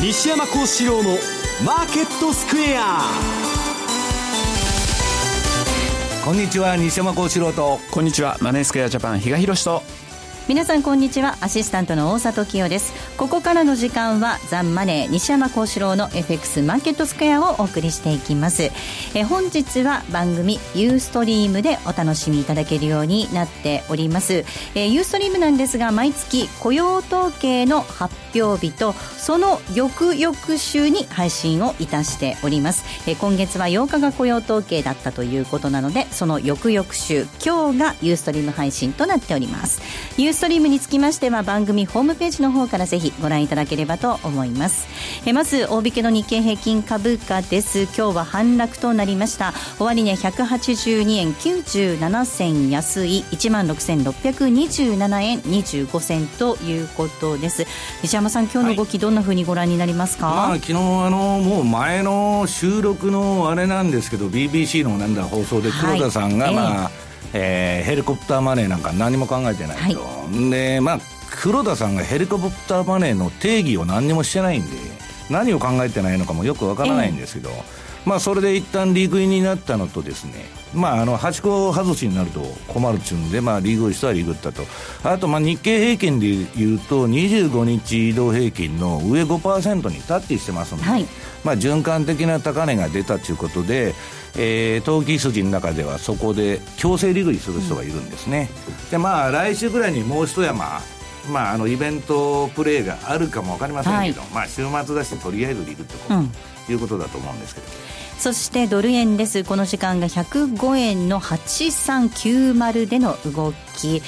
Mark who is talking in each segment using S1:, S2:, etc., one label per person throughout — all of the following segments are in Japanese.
S1: 西山幸四郎のマーケットスクエア。
S2: こんにちは西山幸四郎と。
S3: こんにちはマネースクエアジャパン比嘉宏と
S4: 皆さんこんにちは。アシスタントの大里清です。ここからの時間はザンマネー西山幸四郎の FX マーケットスクエアをお送りしていきます。え本日は番組ユーストリームでお楽しみいただけるようになっております。えユーストリームなんですが毎月雇用統計の発表日とその翌々週に配信をいたしております。え今月は8日が雇用統計だったということなのでその翌々週今日がユーストリーム配信となっております。ユーストリームにつきましては番組ホームページの方からぜひご覧いただければと思います。えまず大引けの日経平均株価です。今日は反落となりました。終値、ね、182円97銭安い。1万6627円25銭ということです。西山さん今日の動き、どんなふうにご覧になりますか、
S2: まあ、昨日あのもう前の収録のあれなんですけど BBC のなんだ放送で黒田さんが、まあ、えーえー、ヘリコプターマネーなんか何も考えてないと、はい、でまあ黒田さんがヘリコプターマネーの定義を何にもしてないんで何を考えてないのかもよくわからないんですけど、えー、まあそれで一旦利食いになったのとですねまあ、あの8個外しになると困るっちゅうんで、まあ、リーグしたはリーグったと、あとまあ日経平均でいうと、25日移動平均の上5%にタッチしてますので、はい、まあ、循環的な高値が出たということで、えー、投機筋の中ではそこで強制利食いする人がいるんですね、うん、でまあ来週ぐらいにもう一山まあ、あのイベントプレーがあるかも分かりませんけど、はい、まあ、週末だしとりあえずリグってこと、うん、いうことだと思うんですけど。
S4: そしてドル円です。この時間が105円の8390での動き。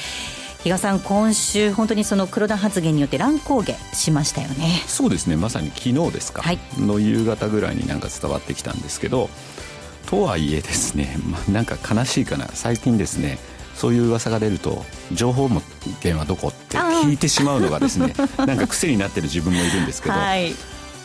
S4: 比嘉さん、今週、本当にその黒田発言によって乱高下しましたよね。
S3: そうですね、まさに昨日ですか、はい、の夕方ぐらいになんか伝わってきたんですけど、とはいえですね、まあ、なんか悲しいかな。最近ですねそういう噂が出ると情報源はどこって聞いてしまうのがですね なんか癖になってる自分もいるんですけど、はい、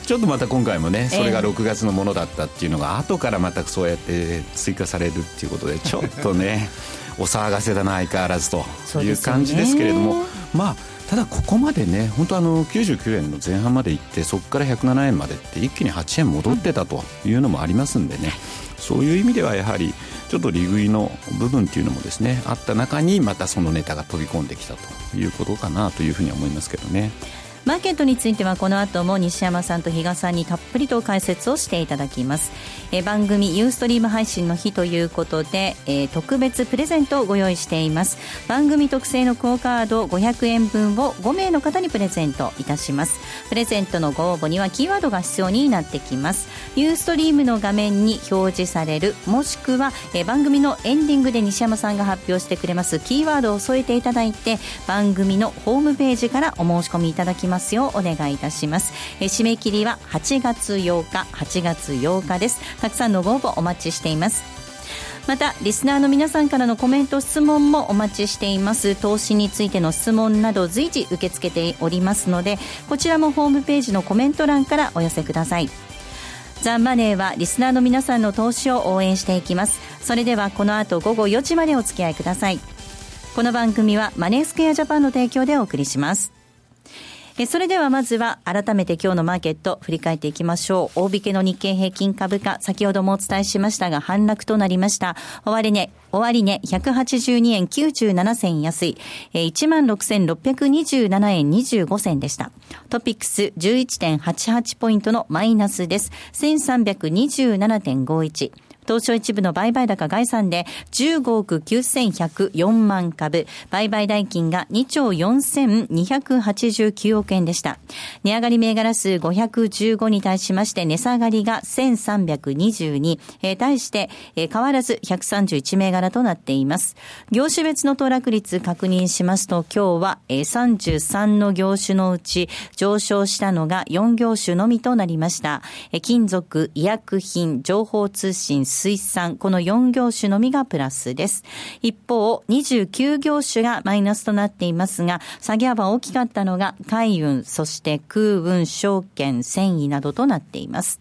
S3: ちょっとまた今回もねそれが6月のものだったっていうのが後からまたそうやって追加されるっていうことで ちょっとねお騒がせだな相変わらずという感じですけれども、まあただここまでね本当あの99円の前半まで行ってそこから107円までって一気に8円戻ってたというのもありますんでね、そういう意味ではやはりちょっと利食いの部分っていうのもですねあった中にまたそのネタが飛び込んできたということかなというふうに思いますけどね。
S4: マーケットについてはこの後も西山さんと比嘉さんにたっぷりと解説をしていただきます。え番組ユーストリーム配信の日ということで、えー、特別プレゼントをご用意しています。番組特製のクオカード500円分を5名の方にプレゼントいたします。プレゼントのご応募にはキーワードが必要になってきます。ユーストリームの画面に表示されるもしくはえ番組のエンディングで西山さんが発表してくれますキーワードを添えていただいて番組のホームページからお申し込みいただきますようお願いいたします。え締め切りは8月8日8月8日です。たくさんのご応募お待ちしています。またリスナーの皆さんからのコメント質問もお待ちしています。投資についての質問など随時受け付けておりますのでこちらもホームページのコメント欄からお寄せください。ザ・ンマネーはリスナーの皆さんの投資を応援していきます。それではこの後午後4時までお付き合いください。この番組はマネースクエアジャパンの提供でお送りします。えそれではまずは改めて今日のマーケット振り返っていきましょう。大引けの日経平均株価、先ほどもお伝えしましたが反落となりました。終値、終値182円97銭安い、16,627円25銭でした。トピックス11.88ポイントのマイナスです。1327.51。東証一部の売買高概算で15億9104万株、売買代金が2兆4289億円でした。値上がり銘柄数515に対しまして値下がりが1322、えー、対して、えー、変わらず131銘柄となっています。業種別の騰落率確認しますと今日は、えー、33の業種のうち上昇したのが4業種のみとなりました。えー、金属、医薬品、情報通信、水産、この4業種のみがプラスです。一方、29業種がマイナスとなっていますが、下げ幅大きかったのが海運、そして空運、証券、繊維などとなっています。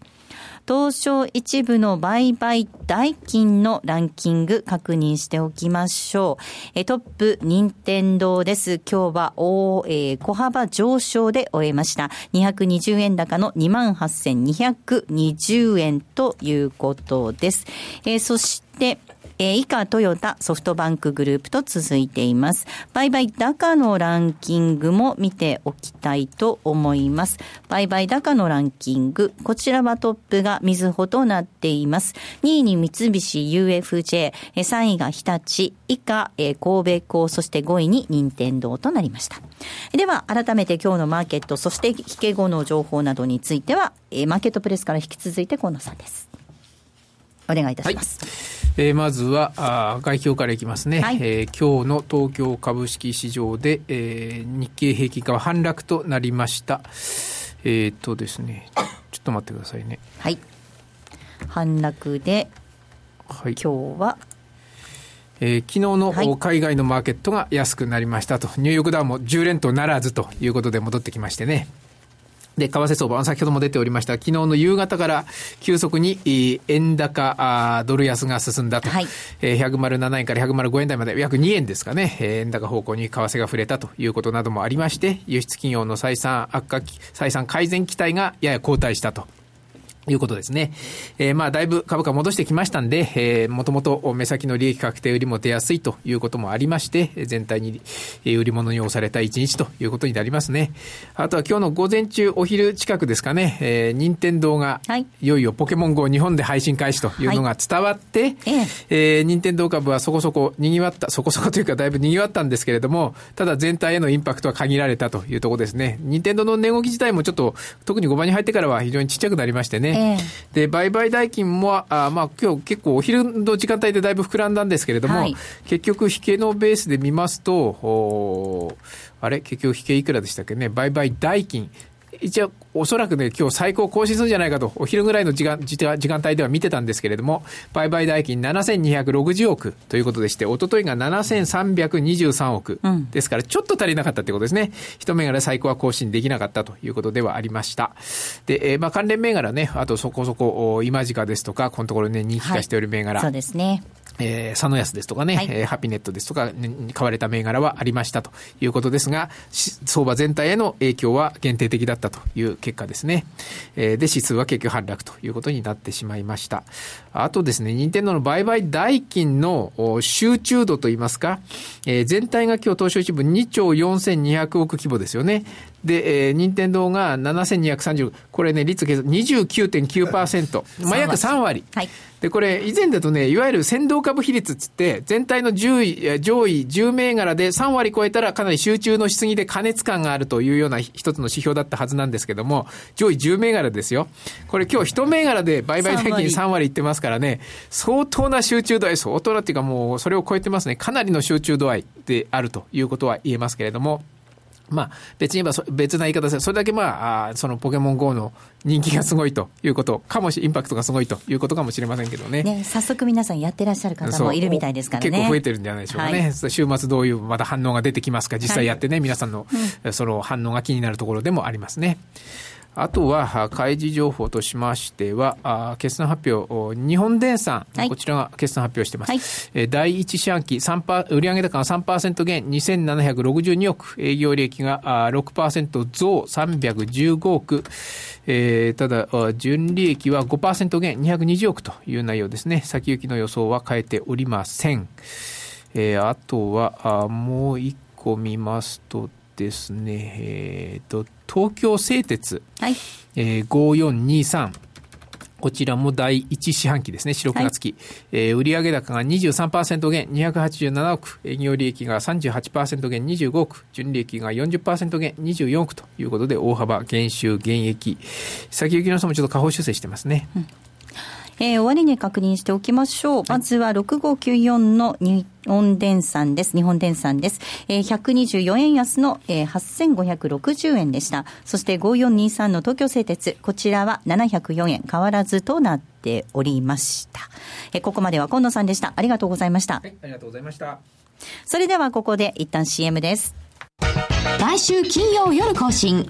S4: 東証一部の売買代金のランキング確認しておきましょう。えトップ、任天堂です。今日は大、えー、小幅上昇で終えました。220円高の28,220円ということです。えー、そして、えー、以下トヨタ、ソフトバンクグループと続いています。売買高のランキングも見ておきたいと思います。売買高のランキング、こちらはトップがみずほとなっています。2位に三菱 UFJ、3位が日立、以下え、神戸港、そして5位に任天堂となりました。では、改めて今日のマーケット、そして引け後の情報などについてはえ、マーケットプレスから引き続いて河野さんです。お願いいたします。はい。
S5: えー、まずはあ外況からいきますね、はい、えー、今日の東京株式市場で、えー、日経平均価は反落となりました。えっ、とですね。ちょっと待ってくださいね。
S4: はい。反落で、はい、今日は？
S5: えー、昨日の海外のマーケットが安くなりましたと、ニューヨークダウンも10連投ならずということで戻ってきましてね。で、為替相場、先ほども出ておりました、昨日の夕方から急速に円高、ドル安が進んだと、はい、107円から105円台まで約2円ですかね、円高方向に為替が触れたということなどもありまして、輸出企業の採算悪化、採算改善期待がやや後退したと。いうことですね。えー、まあ、だいぶ株価戻してきましたんで、えー、もともと目先の利益確定売りも出やすいということもありまして、全体に売り物に押された一日ということになりますね。あとは今日の午前中、お昼近くですかね、えー、任天堂が、い、よいよポケモン GO 日本で配信開始というのが伝わって、はい、ええー、任天堂株はそこそこ賑わった、そこそこというかだいぶ賑わったんですけれども、ただ全体へのインパクトは限られたというところですね。任天堂の値動き自体もちょっと、特に5番に入ってからは非常にちっちゃくなりましてね、えー、で、売買代金も、あまあ、今日結構お昼の時間帯でだいぶ膨らんだんですけれども、はい、結局、引けのベースで見ますと、あれ？結局、引けいくらでしたっけね、売買代金、一応、おそらくね、今日最高更新するんじゃないかと、お昼ぐらいの時間時間帯では見てたんですけれども、売買代金7260億ということでして、おとといが7323億、うん、ですから、ちょっと足りなかったということですね。一銘柄最高は更新できなかったということではありました。で、えー、まあ関連銘柄ね、あとそこそこ、今時価ですとか、このところね、人気化しておる銘柄。
S4: はい、そうですね。
S5: えー、佐野安ですとかね、はい、えー、ハピネットですとかに買われた銘柄はありましたということですが、相場全体への影響は限定的だったという結果ですね。えー、で、指数は結局反落ということになってしまいました。あとですね、任天堂の売買代金の集中度といいますか、えー、全体が今日東証一部2兆4200億規模ですよね。で、えー、任天堂が7230、これね、率計算29.9%、まあ約3割。はい。で、これ、以前だとね、いわゆる先導株比率つって、全体の10位、上位10銘柄で3割超えたらかなり集中のしすぎで加熱感があるというような一つの指標だったはずなんですけども、上位10銘柄ですよ。これ今日1銘柄で売買代金3割いってますからね、相当な集中度合い、相当なっていうかもうそれを超えてますね。かなりの集中度合いであるということは言えますけれども、まあ、別に言えば別な言い方ですそれだけまあ、そのポケモン GO の人気がすごいということかもし、インパクトがすごいということかもしれませんけどね。ね
S4: 早速皆さんやってらっしゃる方もいるみたいですからね。
S5: 結構増えてるんじゃないでしょうかね。はい、週末どういうまた反応が出てきますか、実際やってね、はい、皆さんの、うん、その反応が気になるところでもありますね。あとは、開示情報としましては、決算発表、日本電産、はい、こちらが決算発表しています。はい、第一四半期、売上高が3%減、2762億、営業利益が6%増、315億、えー、ただ、純利益は5%減、220億という内容ですね。先行きの予想は変えておりません。えー、あとは、もう一個見ますとですね、えーと、東京製鉄、はい。えー、5423こちらも第1四半期ですね、四六月期。はい、えー、売上高が23%減、287億、営業利益が38%減、25億、純利益が40%減、24億ということで、大幅減収減益。先行きの人もちょっと下方修正してますね。うん
S4: えー、終値確認しておきましょう。まずは6594の日本電産です。日本電産です。えー、124円安の、えー、8560円でした。そして5423の東京製鉄、こちらは704円変わらずとなっておりました。えー、ここまでは今野さんでした。ありがとうございました。
S5: はい、ありがとうございました。
S4: それではここで一旦 CM です。
S6: 来週金曜夜更新。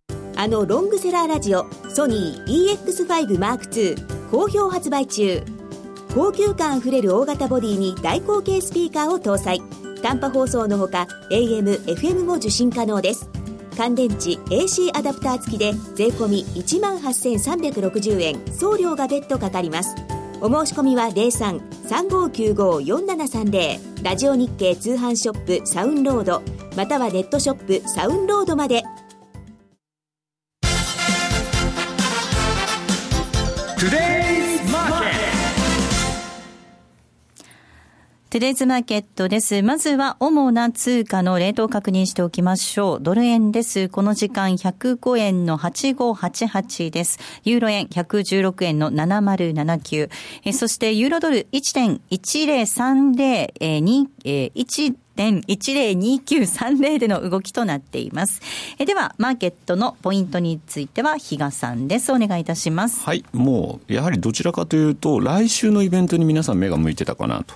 S7: あのロングセラーラジオソニー EX5M2 好評発売中。高級感あふれる大型ボディに大口径スピーカーを搭載。短波放送のほか AM、FM も受信可能です。乾電池 AC アダプター付きで税込1万8360円。送料が別途かかります。お申し込みは03-3595-4730ラジオ日経通販ショップサウンロードまたはネットショップサウンロードまで。
S4: トゥデイズマーケットです。まずは主な通貨のレートを確認しておきましょう。ドル円です。この時間105円の8588です。ユーロ円116円の7079。えそしてユーロドル1.1030、えー、2、えー、1 1.102930での動きとなっています。えでは、マーケットのポイントについては、比嘉さんです。お願いいたします。
S3: はい。もう、やはりどちらかというと、来週のイベントに皆さん目が向いてたかなと。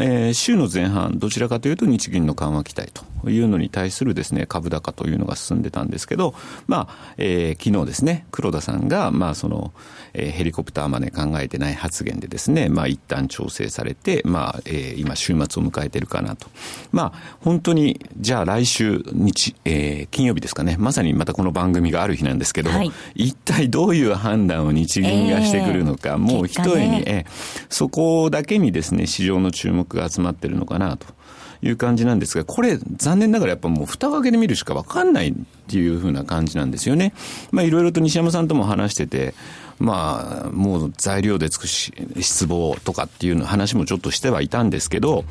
S3: えー、週の前半、どちらかというと日銀の緩和期待と。いうのに対するですね、株高というのが進んでたんですけど、まあ、えー、昨日ですね、黒田さんが、まあ、その、えー、ヘリコプターまで考えてない発言でですね、まあ、一旦調整されて、まあ、えー、今週末を迎えてるかなと。まあ、本当に、じゃあ来週日、えー、金曜日ですかね、まさにまたこの番組がある日なんですけど、はい、一体どういう判断を日銀がしてくるのか、えー、もう一重に、ね、えー、そこだけにですね、市場の注目が集まってるのかなと。いう感じなんですが、これ、残念ながらやっぱもう蓋を開けてみるしか分かんないっていうふうな感じなんですよね。まあいろいろと西山さんとも話してて、まあ、もう材料でつくし、失望とかっていう話もちょっとしてはいたんですけど、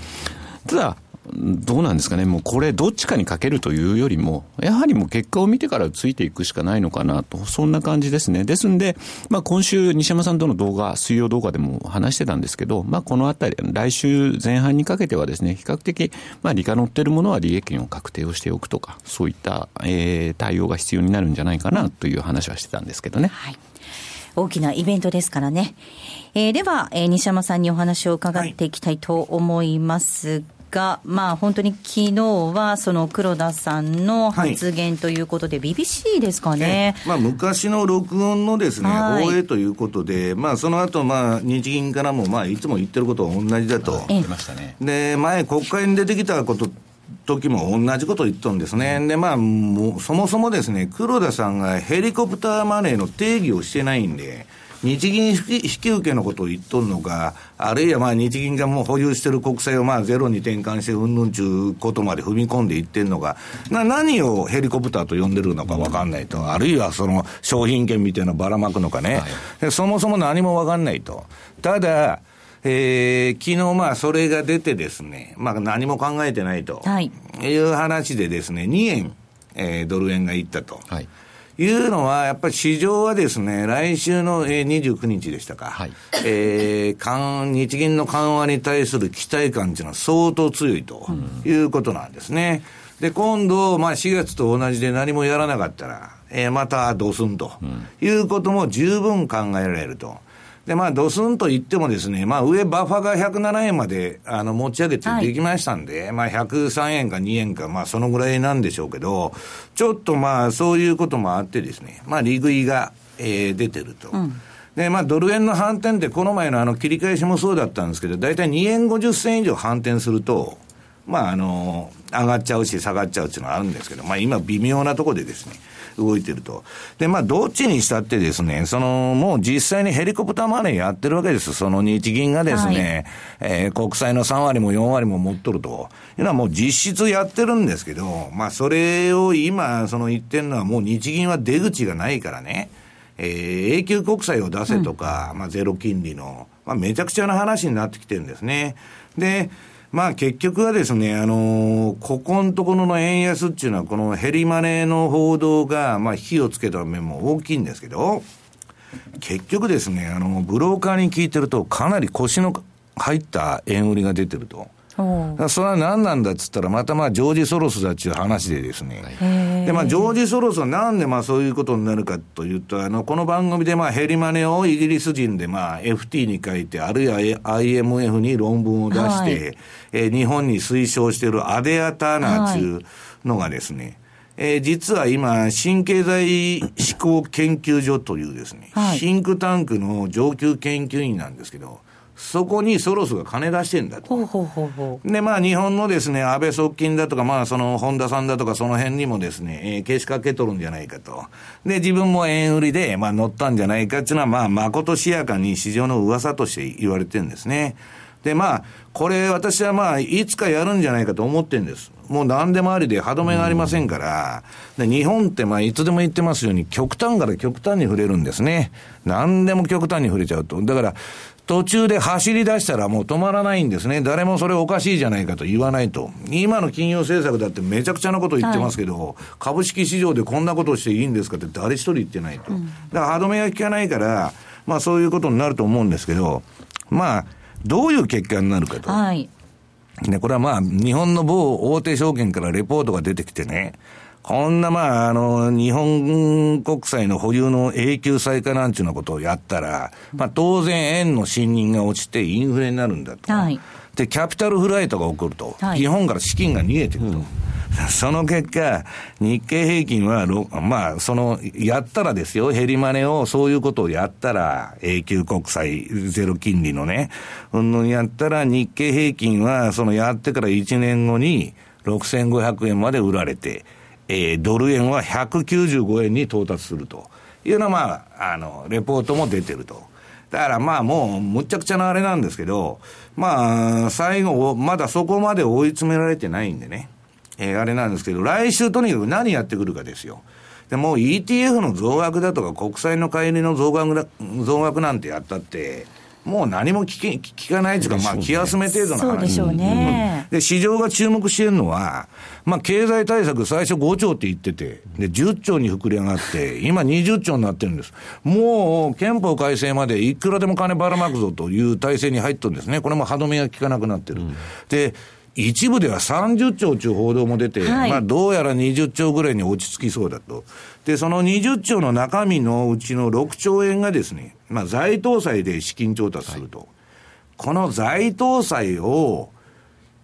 S3: ただ、どうなんですかね、もうこれ、どっちかにかけるというよりも、やはりもう結果を見てからついていくしかないのかなと、そんな感じですね。ですんで、まあ、今週、西山さんとの動画、水曜動画でも話してたんですけど、まあ、このあたり、来週前半にかけてはですね、比較的、まあ、利価乗ってるものは利益の確定をしておくとか、そういった、えー、対応が必要になるんじゃないかなという話はしてたんですけどね。
S4: はい大きなイベントですからね。えー、では、えー、西山さんにお話を伺っていきたいと思いますが、まあ、本当に昨日はその黒田さんの発言ということで、はい、BBC ですかね、
S2: まあ、昔の録音のですね、はい、放映ということで、まあ、その後、まあ日銀からも、まあ、いつも言ってることは同じだと、で前、国会に出てきたこと時も同じこと言っとんですね。で、まあ、もう、そもそもですね、黒田さんがヘリコプターマネーの定義をしてないんで、日銀引き受けのことを言っとるのか、あるいはまあ日銀がもう保有している国債をまあゼロに転換して、うんぬんちゅうことまで踏み込んでいってんのか、な何をヘリコプターと呼んでるのか分かんないと、あるいはその商品券みたいなのばらまくのかね、はい、そもそも何も分かんないと。ただ、えー、昨日まあそれが出てですね、まあ何も考えてないと、はい、いう話でですね、2円、えー、ドル円がいったと。はいいうのは、やっぱり市場はですね、来週の29日でしたか、はい、えー、日銀の緩和に対する期待感というのは相当強いということなんですね。で、今度、まあ4月と同じで何もやらなかったら、えー、またどうすんということも十分考えられると。で、まあ、ドスンと言ってもですね、まあ、上バッファが107円まで、あの、持ち上げてできましたんで、はい、まあ、103円か2円か、まあ、そのぐらいなんでしょうけど、ちょっとまあ、そういうこともあってですね、まあ、利食いが、えー、出てると。うんで、まあ、ドル円の反転って、この前のあの切り返しもそうだったんですけど、大体2円50銭以上反転すると、まあ、あの、上がっちゃうし、下がっちゃうっていうのはあるんですけど、まあ、今、微妙なところでですね、動いてると。で、まあ、どっちにしたってですね、その、もう実際にヘリコプターマネーやってるわけです。その日銀がですね、はい、えー、国債の3割も4割も持っとると。いうのはもう実質やってるんですけど、まあ、それを今、その言ってるのはもう日銀は出口がないからね、えー、永久国債を出せとか、うん、まあ、ゼロ金利の、まあ、めちゃくちゃな話になってきてるんですね。で、まあ結局はですね、あのー、ここのところの円安っていうのは、このヘリマネーの報道が、まあ火をつけた面も大きいんですけど、結局ですね、あの、ブローカーに聞いてると、かなり腰の入った円売りが出てると。それは何なんだっつったら、またまあ、ジョージ・ソロスだっていう話でですね。で、まあ、ジョージ・ソロスはなんでまあ、そういうことになるかというと、あの、この番組でまあ、ヘリマネをイギリス人でまあ、FT に書いて、あるいは IMF に論文を出して、はい、え日本に推奨しているアデア・ターナーというのがですね、はい。えー、実は今、新経済思考研究所というですね、はい、シンクタンクの上級研究員なんですけど、そこにソロスが金出してんだと。ほうほうほうほうで、まあ、日本のですね、安倍側近だとか、まあ、その、本田さんだとか、その辺にもですね、えー、けしかけとるんじゃないかと。で、自分も円売りで、まあ、乗ったんじゃないかっていうのは、まあ、まことしやかに市場の噂として言われてるんですね。で、まあ、これ、私はまあ、いつかやるんじゃないかと思ってるんです。もう何でもありで歯止めがありませんから、で日本ってまあ、いつでも言ってますように、極端から極端に触れるんですね。何でも極端に触れちゃうと。だから、途中で走り出したらもう止まらないんですね。誰もそれおかしいじゃないかと言わないと。今の金融政策だってめちゃくちゃなこと言ってますけど、はい、株式市場でこんなことしていいんですかって誰一人言ってないと。だから歯止めが効かないから、まあそういうことになると思うんですけど、まあ、どういう結果になるかと。はい。ね、これはまあ、日本の某大手証券からレポートが出てきてね、こんなまあ、あの、日本国債の保有の永久債化なんていうなことをやったら、まあ当然円の信任が落ちてインフレになるんだと。はい、で、キャピタルフライトが起こると。はい、日本から資金が逃げてくると。うんその結果、日経平均は、まあ、その、やったらですよ、減りマネを、そういうことをやったら、永久国債ゼロ金利のね、うんやったら、日経平均は、そのやってから1年後に、6500円まで売られて、えー、ドル円は195円に到達するというのは、まあ、あの、レポートも出てると。だからまあもう、むちゃくちゃなあれなんですけど、まあ、最後、まだそこまで追い詰められてないんでね、えー、あれなんですけど、来週とにかく何やってくるかですよ。でも ETF の増額だとか国債の買い入れの増額だ増額なんてやったって、もう何も聞け聞かないというか、まあ、気休め程度の話。
S4: そうでしょうね、
S2: で、市場が注目してるのは、まあ、経済対策最初5兆って言ってて、で、10兆に膨れ上がって、今20兆になってるんです。もう、憲法改正までいくらでも金ばらまくぞという体制に入ってるんですね。これも歯止めが効かなくなってる。うん、で、一部では30兆という報道も出て、はい、まあどうやら20兆ぐらいに落ち着きそうだと。で、その20兆の中身のうちの6兆円がですね、まあ財投債で資金調達すると。はい、この財投債を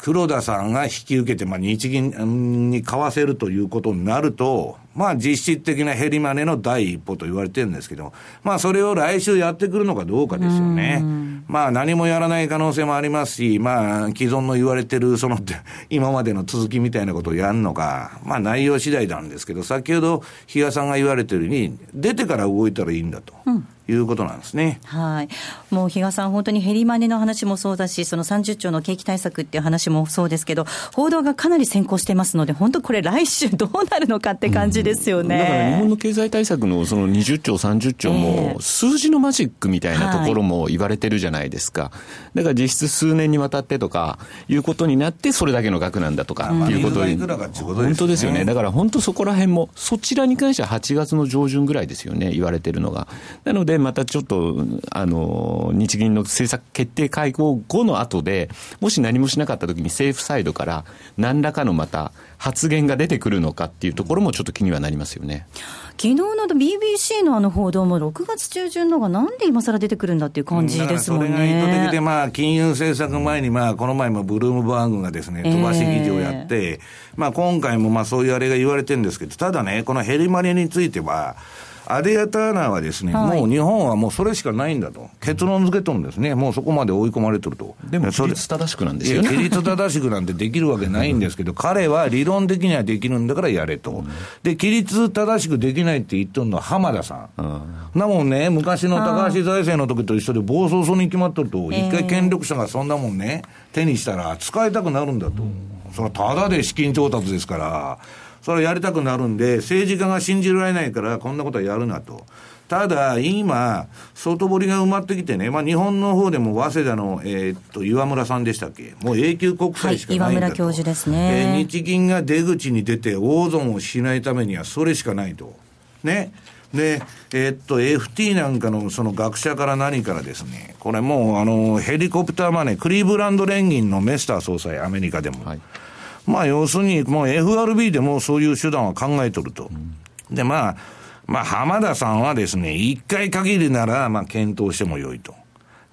S2: 黒田さんが引き受けて、まあ日銀に買わせるということになると、まあ実質的な減りマネの第一歩と言われてるんですけど、まあそれを来週やってくるのかどうかですよね。まあ何もやらない可能性もありますし、まあ既存の言われてるその 今までの続きみたいなことをやるのか、まあ内容次第なんですけど、先ほど比嘉さんが言われてるように、出てから動いたらいいんだと。うんいうことなんですね。
S4: はい。もう比嘉さん、本当に減りマネの話もそうだし、その30兆の景気対策っていう話もそうですけど、報道がかなり先行してますので、本当これ来週どうなるのかって感じですよね。うん、
S3: だから日本の経済対策のその20兆、30兆も、数字のマジックみたいなところも言われてるじゃないですか。だから実質数年にわたってとか、いうことになって、それだけの額なんだとか、いうことに。本当ですよね。だから本当そこら辺も、そちらに関しては8月の上旬ぐらいですよね、言われてるのが。なので、で、またちょっと、あの、日銀の政策決定会合後の後で、もし何もしなかったときに政府サイドから何らかのまた発言が出てくるのかっていうところもちょっと気にはなりますよね。
S4: 昨日の BBC のあの報道も6月中旬のがなんで今更出てくるんだっていう感じですもんね。それ
S2: が意図的で、まあ、金融政策前に、まあ、この前もブルームバーグがですね、飛ばし議事をやって、えー、まあ、今回もまあ、そういうあれが言われてるんですけど、ただね、このヘリマネについては、アデア・ターナーはですね、はい、もう日本はもうそれしかないんだと、結論付けとるんですね、もうそこまで追い込まれてると。
S3: でも、規律正しくなんですよ
S2: ね。規律正しくなんてできるわけないんですけど、彼は理論的にはできるんだからやれと。で、規律正しくできないって言っとるのは浜田さん。なもんね、昔の高橋財政の時と一緒で暴走層に決まっとると、一回権力者がそんなもんね、手にしたら使いたくなるんだと。それはただで資金調達ですから。それやりたくなるんで、政治家が信じられないから、こんなことはやるなと。ただ、今、外堀が埋まってきてね、まあ、日本の方でも早稲田の、えー、っと、岩村さんでしたっけ？もう永久国債しかないんだと、はい、岩村
S4: 教授ですね。
S2: えー、日銀が出口に出て大損をしないためにはそれしかないと。ね。で、えー、っと、FT なんかのその学者から何からですね、これもう、あの、ヘリコプターマネー、クリーブランド連銀のメスター総裁、アメリカでも。はい、まあ、要するに、もう FRB でもそういう手段は考えとると。うん、で、まあ、まあ、浜田さんはですね、一回限りなら、まあ、検討してもよいと。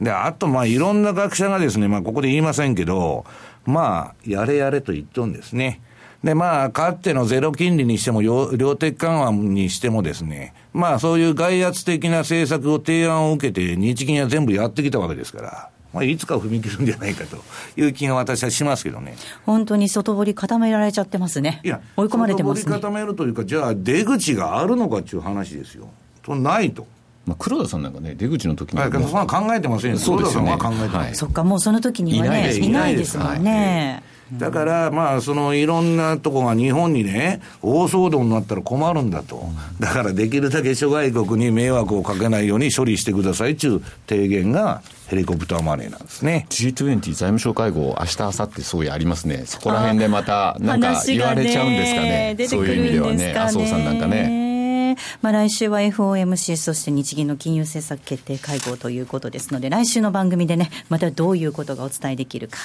S2: で、あと、まあ、いろんな学者がですね、まあ、ここで言いませんけど、まあ、やれやれと言っとんですね。で、まあ、かつてのゼロ金利にしても、量的緩和にしてもですね、まあ、そういう外圧的な政策を提案を受けて、日銀は全部やってきたわけですから、まあ、いつか踏み切るんじゃないかという気が私はしますけどね。
S4: 本当に外堀固められちゃってますね。いや、追い込まれてますね。
S2: 外堀固めるというか、じゃあ出口があるのかっていう話ですよ。とないと。
S3: まあ、黒田さんなんかね、出口の時に、
S2: はい、そんな考えてませんよ、
S3: そうですよね、
S2: 考えて
S4: はい、そっか、もうその時にはね、いないですもんね。
S2: だから、まあ、そのいろんなとこが日本にね、大騒動になったら困るんだと。だからできるだけ諸外国に迷惑をかけないように処理してくださいっていう提言が、ヘリコプターマネーなんですね。
S3: G20 財務省会合、明日、明後日そういうありますね。そこら辺でまた、なんか言われちゃうんですかね。ねそういう意味ではね、麻生さんなんかね。
S4: まあ、来週は FOMC、そして日銀の金融政策決定会合ということですので、来週の番組でね、またどういうことがお伝えできるか。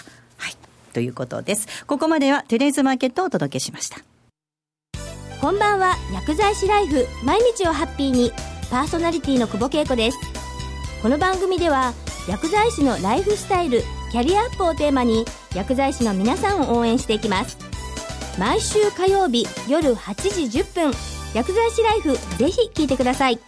S4: はい。ということです。ここまではトゥデイズマーケットをお届けしました。
S8: こんばんは、薬剤師ライフ、毎日をハッピーに、パーソナリティの久保恵子です。この番組では、薬剤師のライフスタイル、キャリアアップをテーマに、薬剤師の皆さんを応援していきます。毎週火曜日夜8時10分、薬剤師ライフぜひ聞いてください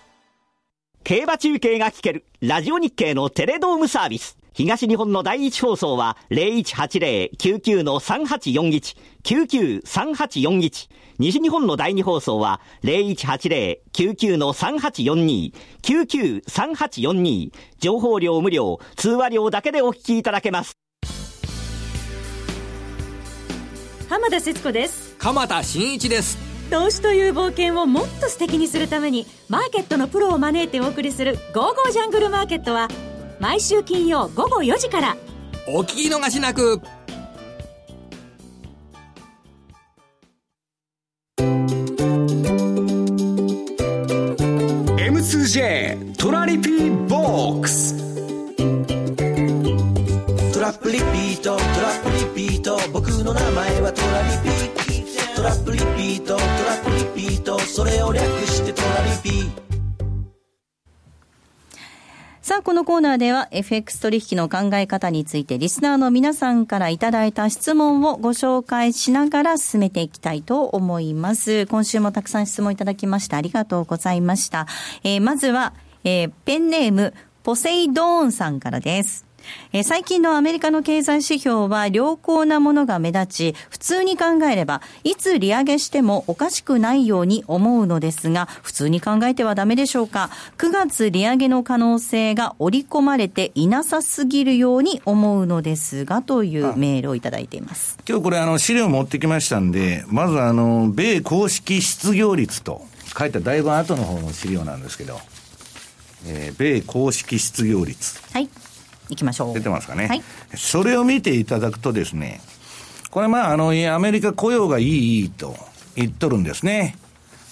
S9: 競馬中継が聞けるラジオ日経のテレドームサービス東日本の第一放送は0180-99-3841、99-3841。西日本の第二放送は0180-99-3842、99-3842。情報量無料、通話料だけでお聞きいただけます。
S10: 浜田節子です。
S11: 鎌田新一です。
S10: 投資という冒険をもっと素敵にするためにマーケットのプロを招いてお送りする「ゴーゴージャングルマーケット」は毎週金曜午後4時から。
S11: お聞き逃しなく。
S1: M2J トラリピーボックス
S12: トラップリピートトラップリピート僕の名前はトラリピートトラップリピートトラップリピートそれを略してトラリピ
S4: さあ、このコーナーでは FX 取引の考え方についてリスナーの皆さんからいただいた質問をご紹介しながら進めていきたいと思います。今週もたくさん質問いただきましてありがとうございました。えー、まずは、えー、ペンネームポセイドーンさんからです。えー、最近のアメリカの経済指標は良好なものが目立ち、普通に考えれば、いつ利上げしてもおかしくないように思うのですが、普通に考えてはダメでしょうか ?9 月利上げの可能性が織り込まれていなさすぎるように思うのですが、というメールをいただいています。
S2: 今日これあの資料持ってきましたんで、まずあの、米公式失業率と書いただいぶ後の方の資料なんですけど、えー、米公式失業率。
S4: はい。いきましょう。
S2: 出てますかね。はい。それを見ていただくとですね、これまあ、あの、アメリカ雇用がいい、いいと言っとるんですね。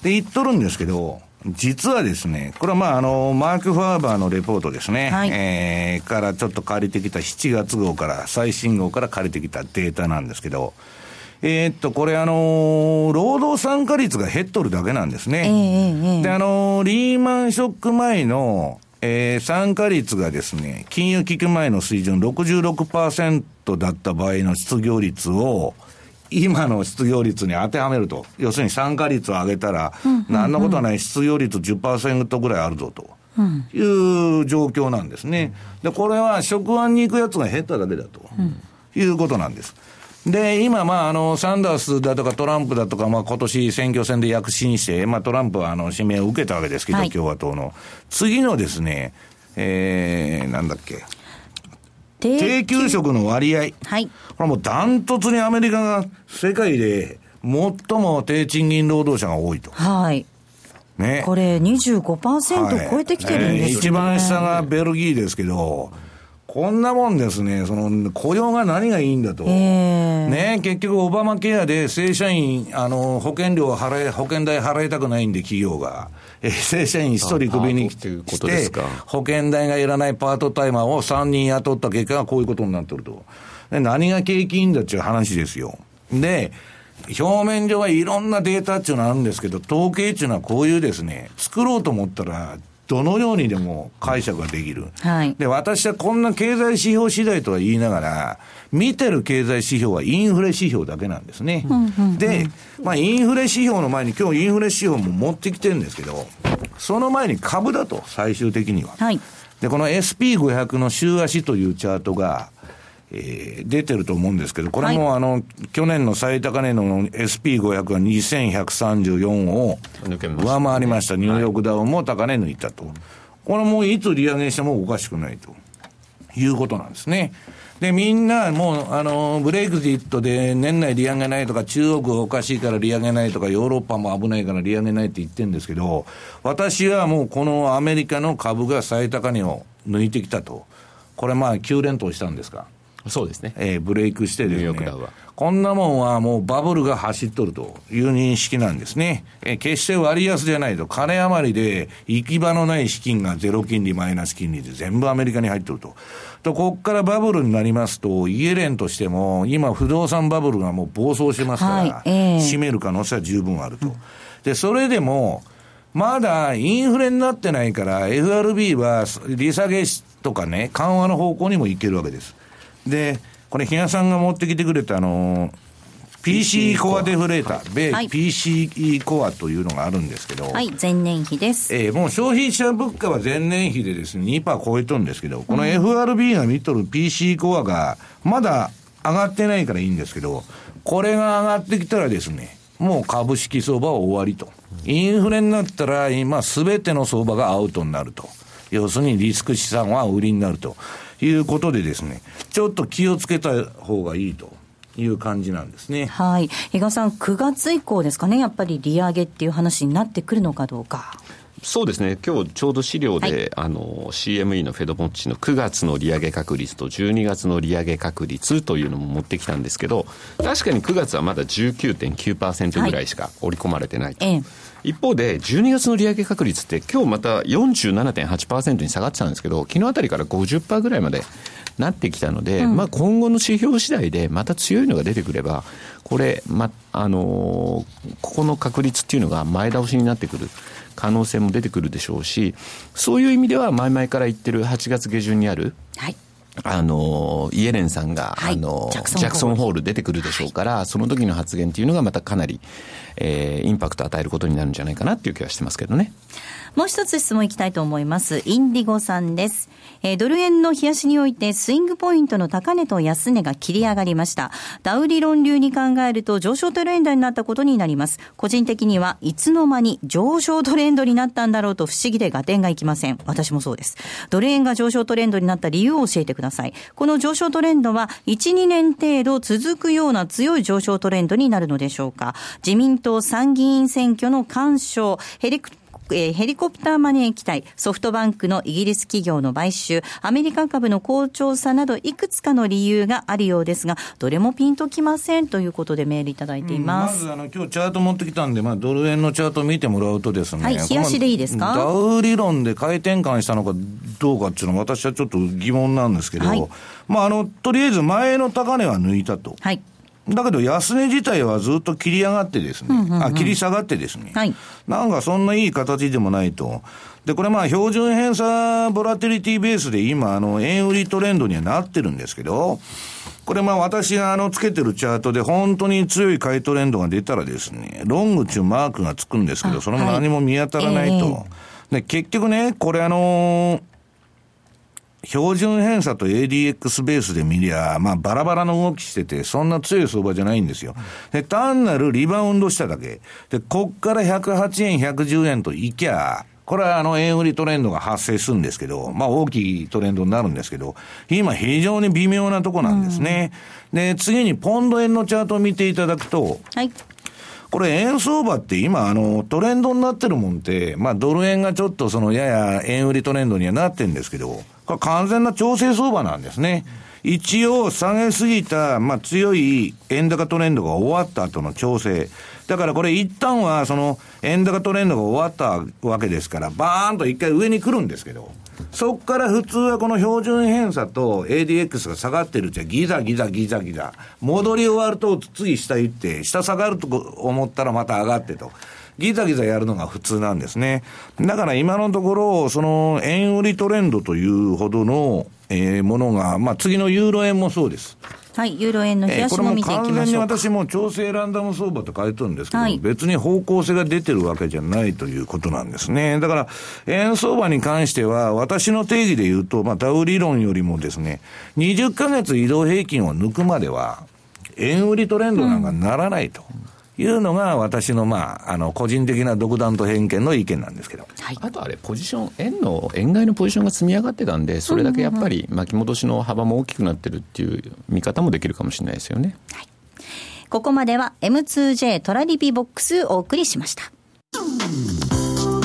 S2: で、言っとるんですけど、実はですね、これはまあ、あの、マーク・ファーバーのレポートですね。はい、えー、からちょっと借りてきた7月号から、最新号から借りてきたデータなんですけど、えー、っと、これあのー、労働参加率が減っとるだけなんですね。えー、で、あのー、リーマンショック前の、えー、参加率がですね、金融危機前の水準66%だった場合の失業率を、今の失業率に当てはめると。要するに参加率を上げたら、何のことはない失業率10%ぐらいあるぞと。いう状況なんですね。で、これは職案に行くやつが減っただけだと。いうことなんです。で、今、まあ、あの、サンダースだとかトランプだとか、まあ、今年選挙戦で躍進して、まあ、トランプはあの、指名を受けたわけですけど、はい、共和党の。次のですね、えー、なんだっけ。低給食の割合。はい。これもうダントツにアメリカが世界で最も低賃金労働者が多いと。
S4: はい。ね。これ25%超えてきてるんですね、はい、
S2: 一番下がベルギーですけど、こんなもんですね、その雇用が何がいいんだと、ね、結局、オバマケアで正社員、あの保険料払え、保険代払いたくないんで、企業が。え正社員一人クビにして、保険代がいらないパートタイマーを3人雇った結果がこういうことになってると。何が景気いいんだっていう話ですよ。で、表面上はいろんなデータっていうのはあるんですけど、統計っていうのはこういうですね、作ろうと思ったら、どのようにでも解釈ができる。はい、で、私はこんな経済指標次第とは言いながら、見てる経済指標はインフレ指標だけなんですね。で、まあ、インフレ指標の前に今日インフレ指標も持ってきてるんですけど、その前に株だと、最終的には。はい、で、この SP500 の週足というチャートが、えー、出てると思うんですけど、これも、はい、あの、去年の最高値の SP500 は2134を上回りました。ニューヨークダウンも高値抜いたと。これもいつ利上げしてもおかしくないということなんですね。で、みんなもう、あの、ブレイクジットで年内利上げないとか、中国おかしいから利上げないとか、ヨーロッパも危ないから利上げないって言ってるんですけど、私はもうこのアメリカの株が最高値を抜いてきたと。これまあ9連投したんですか。
S3: そうですね。
S2: えー、ブレイクしてですね。こんなもんはもうバブルが走っとるという認識なんですね。えー、決して割安じゃないと、金余りで行き場のない資金がゼロ金利、マイナス金利で全部アメリカに入ってると。と、こっからバブルになりますと、イエレンとしても、今不動産バブルがもう暴走してますから、はいえー、閉める可能性は十分あると。で、それでも、まだインフレになってないから、FRB は利下げとかね、緩和の方向にもいけるわけです。で、これ、比嘉さんが持ってきてくれた、あの、PC コアデフレーター、米 PCE コアというのがあるんですけど、
S4: はい、前年比です。
S2: えー、もう消費者物価は前年比でですね、2%超えとるんですけど、この FRB が見とる PC コアが、まだ上がってないからいいんですけど、これが上がってきたらですね、もう株式相場は終わりと。インフレになったら、今すべての相場がアウトになると。要するにリスク資産は売りになると。いうことでですね、ちょっと気をつけた方がいいと。いう感じなんですね。
S4: はい。比嘉さん、9月以降ですかね、やっぱり利上げっていう話になってくるのかどうか。
S3: そうですね、今日ちょうど資料で、はい、あの CME のフェドモッチの9月の利上げ確率と12月の利上げ確率というのも持ってきたんですけど、確かに9月はまだ19.9%ぐらいしか織り込まれてないと。はいええ一方で、12月の利上げ確率って、今日また47.8%に下がってたんですけど、昨日あたりから50%ぐらいまでなってきたので、うん、まあ今後の指標次第でまた強いのが出てくれば、これ、ま、あのー、ここの確率っていうのが前倒しになってくる可能性も出てくるでしょうし、そういう意味では前々から言ってる8月下旬にある、はいあの、イエレンさんが、はい、あのジャクソンホール出てくるでしょうから、はい、その時の発言っていうのがまたかなり、えー、インパクトを与えることになるんじゃないかなっていう気はしてますけどね。
S4: もう一つ質問いきたいと思います。インディゴさんです。えー、ドル円の冷やしにおいてスイングポイントの高値と安値が切り上がりました。ダウ理論流に考えると上昇トレンドになったことになります。個人的にはいつの間に上昇トレンドになったんだろうと不思議で合点がいきません。私もそうです。ドル円が上昇トレンドになった理由を教えてください。この上昇トレンドは1、2年程度続くような強い上昇トレンドになるのでしょうか。自民党参議院選挙の干渉、ヘリクえー、ヘリコプターマネー機体、ソフトバンクのイギリス企業の買収、アメリカ株の好調さなど、いくつかの理由があるようですが、どれもピンときませんということでメールいただいています。
S2: うん、まず、あの、今日チャート持ってきたんで、まあ、ドル円のチャート見てもらうとですね。
S4: はい、冷やしでいいですか？
S2: ダウ理論で回転換したのかどうかっていうのは、私はちょっと疑問なんですけど、はい、まあ、あの、とりあえず前の高値は抜いたと。はい。だけど安値自体はずっと切り上がってですね、うんうんうん、あ、切り下がってですね、はい、なんかそんないい形でもないと。で、これまあ標準偏差ボラティリティベースで今、あの、円売りトレンドにはなってるんですけど、これまあ私があのつけてるチャートで本当に強い買いトレンドが出たらですね、ロングっていうマークがつくんですけど、それも何も見当たらないと。はい。えー、で、結局ね、これあのー標準偏差と ADX ベースで見りゃ、まあバラバラの動きしてて、そんな強い相場じゃないんですよ。で、単なるリバウンドしただけ。で、こっから108円、110円といきゃ、これはあの円売りトレンドが発生するんですけど、まあ大きいトレンドになるんですけど、今非常に微妙なとこなんですね。うん、で、次にポンド円のチャートを見ていただくと、はい。これ円相場って今あのトレンドになってるもんって、まあドル円がちょっとそのやや円売りトレンドにはなってるんですけど、これ完全な調整相場なんですね。一応下げすぎた、まあ、強い円高トレンドが終わった後の調整。だからこれ一旦はその円高トレンドが終わったわけですから、バーンと一回上に来るんですけど、そこから普通はこの標準偏差と ADX が下がってるうちはギザギザギザギザ。戻り終わると次下行って、下下がると思ったらまた上がってと。ギザギザやるのが普通なんですね。だから今のところ、その円売りトレンドというほどの、えー、ものが、まあ次のユーロ円もそうです。
S4: はい、ユーロ円の冷やしも見ていきましょう、えー、これも完全に
S2: 私も調整ランダム相場と書いてるんですけど、はい、別に方向性が出てるわけじゃないということなんですね。だから、円相場に関しては、私の定義で言うと、まあ、ダウ理論よりもですね、20ヶ月移動平均を抜くまでは、円売りトレンドなんかならないと。うんいうのが私の、まあ、あの、個人的な独断と偏見の意見なんですけど。
S3: はい、あとあれ、ポジション、円の、円買いのポジションが積み上がってたんで、それだけやっぱり巻き戻しの幅も大きくなってるっていう見方もできるかもしれないですよね。はい。
S4: ここまでは M2J トラリピボックスお送りしました。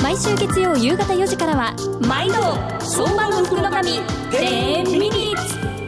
S8: 毎週月曜夕方4時からは、毎度相場の福の神10ミニ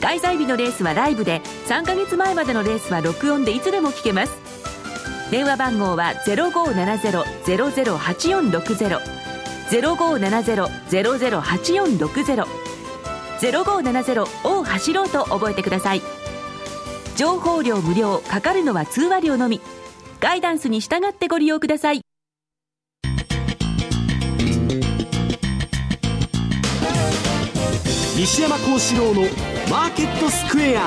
S10: 開催日のレースはライブで3ヶ月前までのレースは録音でいつでも聞けます。電話番号は0570-008460 0570-008460 0570を走ろうと覚えてください。情報量無料かかるのは通話料のみ。ガイダンスに従ってご利用ください。
S1: 西山幸四郎のマーケットスクエア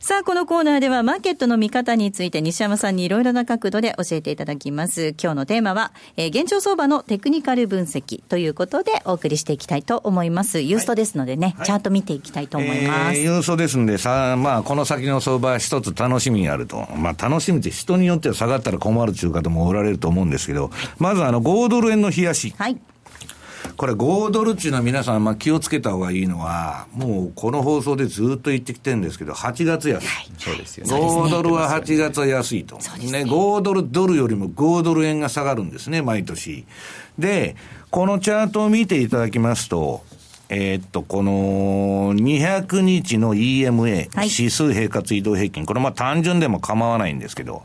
S4: さあ、このコーナーではマーケットの見方について西山さんにいろいろな角度で教えていただきます。今日のテーマは、えー、現状相場のテクニカル分析ということでお送りしていきたいと思います。ユーストですのでね、はい、チャート見ていきたいと思います。えー、
S2: ユーストですんでさ、まあ、この先の相場一つ楽しみがあると。まあ、楽しみって人によっては下がったら困るという方もおられると思うんですけど、まずあの、5ドル円の冷やし。はい。これ5ドルっていうのは皆さん、まあ、気をつけた方がいいのは、もうこの放送でずっと言ってきてるんですけど、8月安い。はい、そうですよね。5ドルは8月は安いと。ねね。5ドルドルよりも5ドル円が下がるんですね、毎年。で、このチャートを見ていただきますと、えー、っと、この200日の EMA、はい、指数平滑移動平均、これまあ単純でも構わないんですけど、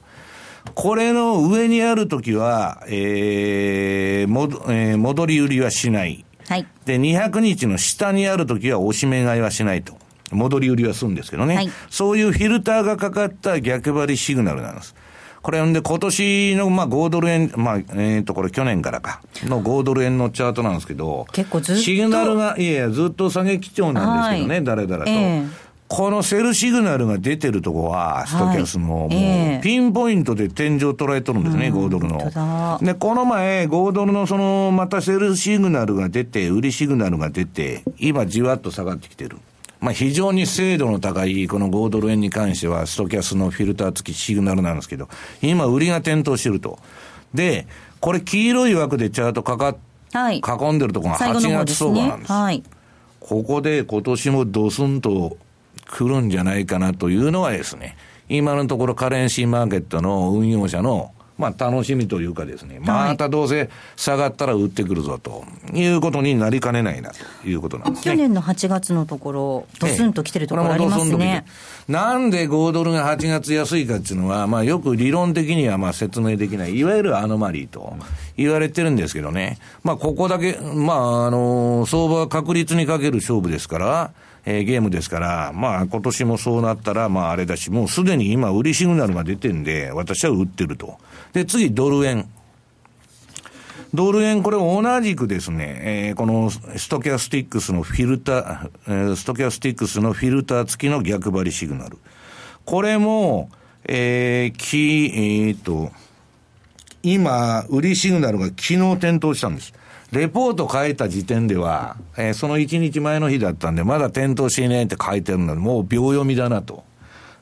S2: これの上にあるときは、えーもえー、戻り売りはしない。はい。で、200日の下にあるときは押し目買いはしないと。戻り売りはするんですけどね。はい、そういうフィルターがかかった逆張りシグナルなんです。これんで今年のまあ5ドル円、まあ、えっ、ー、と、これ去年からか、の5ドル円のチャートなんですけど、
S4: 結構ずっと。
S2: シグナルが、いやいや、ずっと下げ基調なんですけどね、はい、誰々と。えーこのセルシグナルが出てるとこは、ストキャスの、もう、ピンポイントで天井捉えとるんですね、5ドルの。で、この前、5ドルのその、またセルシグナルが出て、売りシグナルが出て、今じわっと下がってきてる。まあ、非常に精度の高い、この5ドル円に関しては、ストキャスのフィルター付きシグナルなんですけど、今、売りが点灯してると。で、これ、黄色い枠でチャートかかっ、はい、囲んでるところが8月相場なんです。はい、ここで今年もドスンと来るんじゃないかなというのはですね、今のところカレンシーマーケットの運用者のまあ楽しみというかですね、またどうせ下がったら売ってくるぞということになりかねないなということなんですね。
S4: 去年の8月のところ、ドスンと来てるところありますね。
S2: ええ、なんで5ドルが8月安いかっていうのは、まあよく理論的にはまあ説明できない、いわゆるアノマリーと言われてるんですけどね、まあここだけ、まああの、相場は確率にかける勝負ですから、えー、ゲームですから、まあ今年もそうなったら、まああれだし、もうすでに今売りシグナルが出てんで、私は売ってると。で、次、ドル円。ドル円、これ同じくですね、えー、このストキャスティックスのフィルター、え、ストキャスティックスのフィルター付きの逆張りシグナル。これも、えー、き、えー、と、今、売りシグナルが昨日点灯したんです。レポート書いた時点では、えー、その1日前の日だったんで、まだ点灯しないって書いてるので、もう秒読みだなと。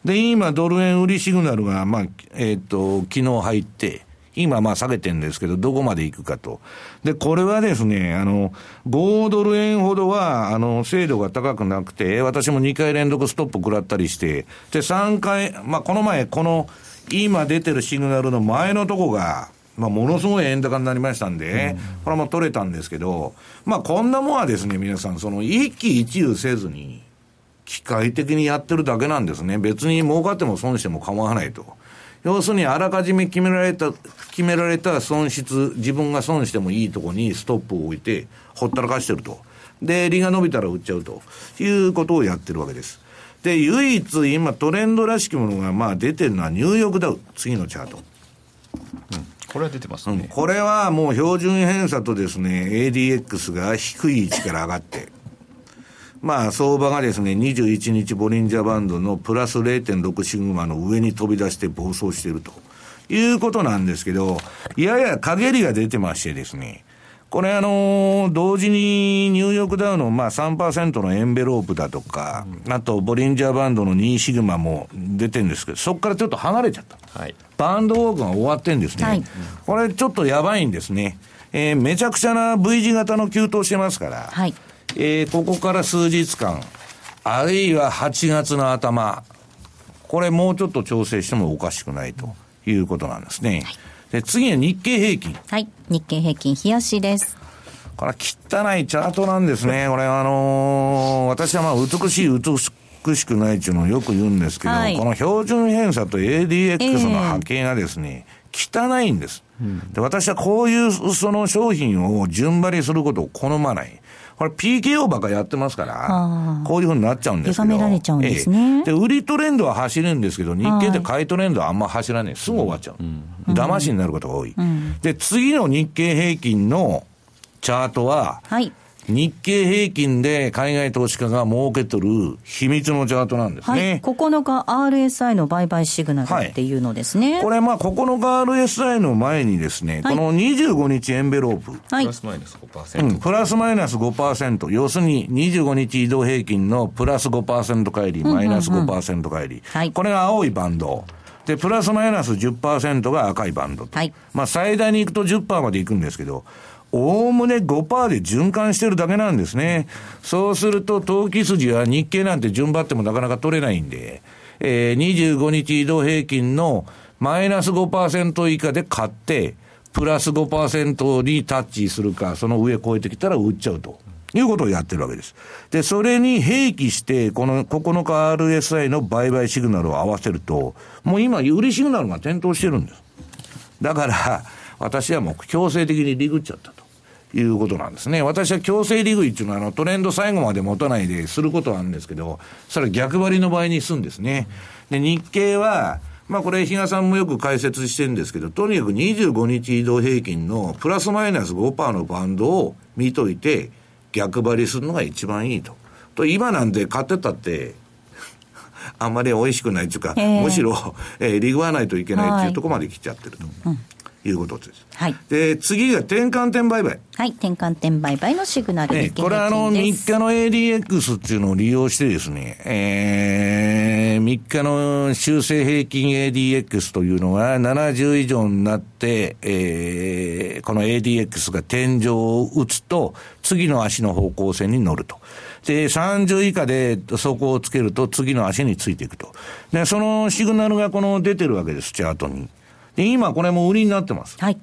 S2: で、今、ドル円売りシグナルが、まあ、えっ、と、昨日入って、今まあ下げてるんですけど、どこまで行くかと。で、これはですね、あの、5ドル円ほどは、あの、精度が高くなくて、私も2回連続ストップ食らったりして、で、3回、まあ、この前、この、今出てるシグナルの前のとこが、まあ、ものすごい円高になりましたんで、これはもう取れたんですけど、まあ、こんなもんはですね、皆さん、その、一喜一憂せずに、機械的にやってるだけなんですね。別に儲かっても損しても構わないと。要するにあらかじめ決められた、決められた損失、自分が損してもいいとこにストップを置いて、ほったらかしてると。で、利が伸びたら売っちゃうということをやってるわけです。で、唯一今トレンドらしきものがまあ出てるのはニューヨークダウ、次のチャート。うん、
S3: これは出てますね、うん、
S2: これはもう標準偏差とですね、ADX が低い位置から上がって、まあ、相場がですね、21日ボリンジャーバンドのプラス0.6シグマの上に飛び出して暴走しているということなんですけど、やや陰りが出てましてですね、これあのー、同時にニューヨークダウのまあ3%のエンベロープだとか、うん、あとボリンジャーバンドの2シグマも出てるんですけど、そこからちょっと離れちゃった。はい、バンドウォークが終わってんですね。はい、これちょっとやばいんですね。えー、めちゃくちゃな V 字型の急騰してますから、はい、えー、ここから数日間、あるいは8月の頭、これもうちょっと調整してもおかしくないということなんですね。はい、で、次は日経平均。
S4: はい。日経平均、冷やしです。
S2: これ汚いチャートなんですね。これあのー、私はまあ美しい、美しくないっていうのをよく言うんですけど、はい、この標準偏差と ADX の波形がですね、えー、汚いんです。で私はこういうその商品を順張りすることを好まない。これ PKO ばっかやってますから、こういうふうになっちゃうんですけど。
S4: められちゃうんですね、
S2: ええ、で、売りトレンドは走るんですけど、日経で買いトレンドはあんま走らない。すぐ終わっちゃう。うん、騙しになることが多い、うん、で、次の日経平均のチャートは、はい。日経平均で海外投資家が儲けとる秘密のチャートなんですね。はい、
S4: 9日 RSI の売買シグナルっていうのですね。
S2: はい、これまあ9日 RSI の前にですね、はい、この25日エンベロープ。
S3: はい、プラスマイナス5%。うん、
S2: プラスマイナス5%。要するに25日移動平均のプラス5%帰り、マイナス5%帰り。はい、これが青いバンド。で、プラスマイナス10%が赤いバンドと。はい、まあ最大に行くと10%まで行くんですけど、おおむね5%で循環してるだけなんですね。そうすると、投機筋は日経なんて順張ってもなかなか取れないんで、えー、25日移動平均のマイナス5%以下で買って、プラス5%にタッチするか、その上超えてきたら売っちゃうと。いうことをやってるわけです。で、それに併記して、この9日 RSI の売買シグナルを合わせると、もう今、売りシグナルが点灯してるんです。だから、私はもう強制的にリグっちゃったと。いうことなんですね。私は強制利食いっていうのは、あの、トレンド最後まで持たないですることなんですけど、それは逆張りの場合にするんですね。で、日経は、まあこれ、比嘉さんもよく解説してるんですけど、とにかく25日移動平均のプラスマイナス5%のバンドを見といて、逆張りするのが一番いいと。と、今なんで買ってたって、あんまり美味しくないっていうか、むしろ、えー、リグわないといけないっていうところまで来ちゃってると。うんいうことです。はい。で、次が転換点売買。
S4: はい、転換点売買のシグナル
S2: ね、これあの、3日の ADX っていうのを利用してですね、えー、3日の修正平均 ADX というのが70以上になって、えー、この ADX が天井を打つと、次の足の方向性に乗ると。で、30以下で走行をつけると次の足についていくと。で、そのシグナルがこの出てるわけです、チャートに。で、今これも売りになってます。はい。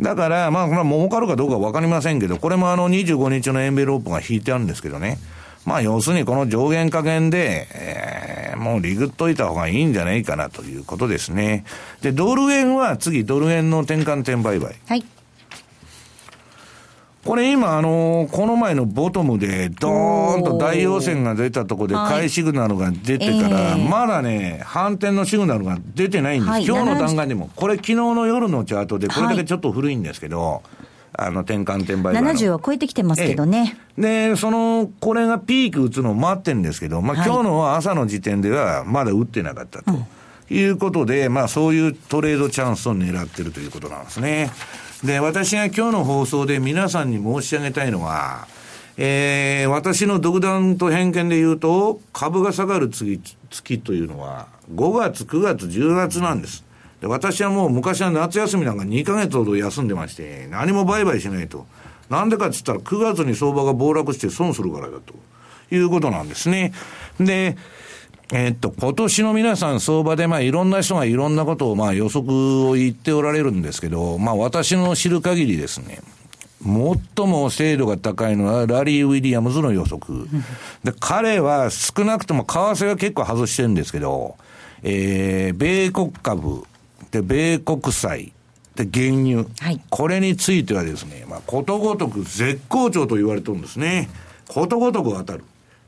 S2: だから、まあ、これは儲かるかどうかわかりませんけど、これもあの25日のエンベロープが引いてあるんですけどね。まあ、要するにこの上限加減で、えー、もうリグっといた方がいいんじゃないかなということですね。で、ドル円は次、ドル円の転換点売買。はい。これ今、あのー、この前のボトムで、ドーンと大陽線が出たところで、買いシグナルが出てから、まだね、反転のシグナルが出てないんです。はい、今日の段階でも。これ昨日の夜のチャートで、これだけちょっと古いんですけど、はいあの、転換転売
S4: 70は超えてきてますけどね。
S2: で、その、これがピーク打つのを待ってるんですけど、まあ、今日の朝の時点ではまだ打ってなかったと。いうことで、まあそういうトレードチャンスを狙ってるということなんですね。で、私が今日の放送で皆さんに申し上げたいのは、えー、私の独断と偏見で言うと、株が下がる月月というのは、5月、9月、10月なんです。で私はもう昔は夏休みなんか2ヶ月ほど休んでまして、何も売買しないと。なんでかって言ったら9月に相場が暴落して損するからだということなんですね。で、えっと、今年の皆さん相場で、まあ、いろんな人がいろんなことを、まあ、予測を言っておられるんですけど、まあ、私の知る限りですね、最も精度が高いのはラリー・ウィリアムズの予測。で、彼は少なくとも為替は結構外してるんですけど、えー、米国株、で、米国債、で、原油、はい、これについてはですね、まあ、ことごとく絶好調と言われてるんですね。ことごとく当たる。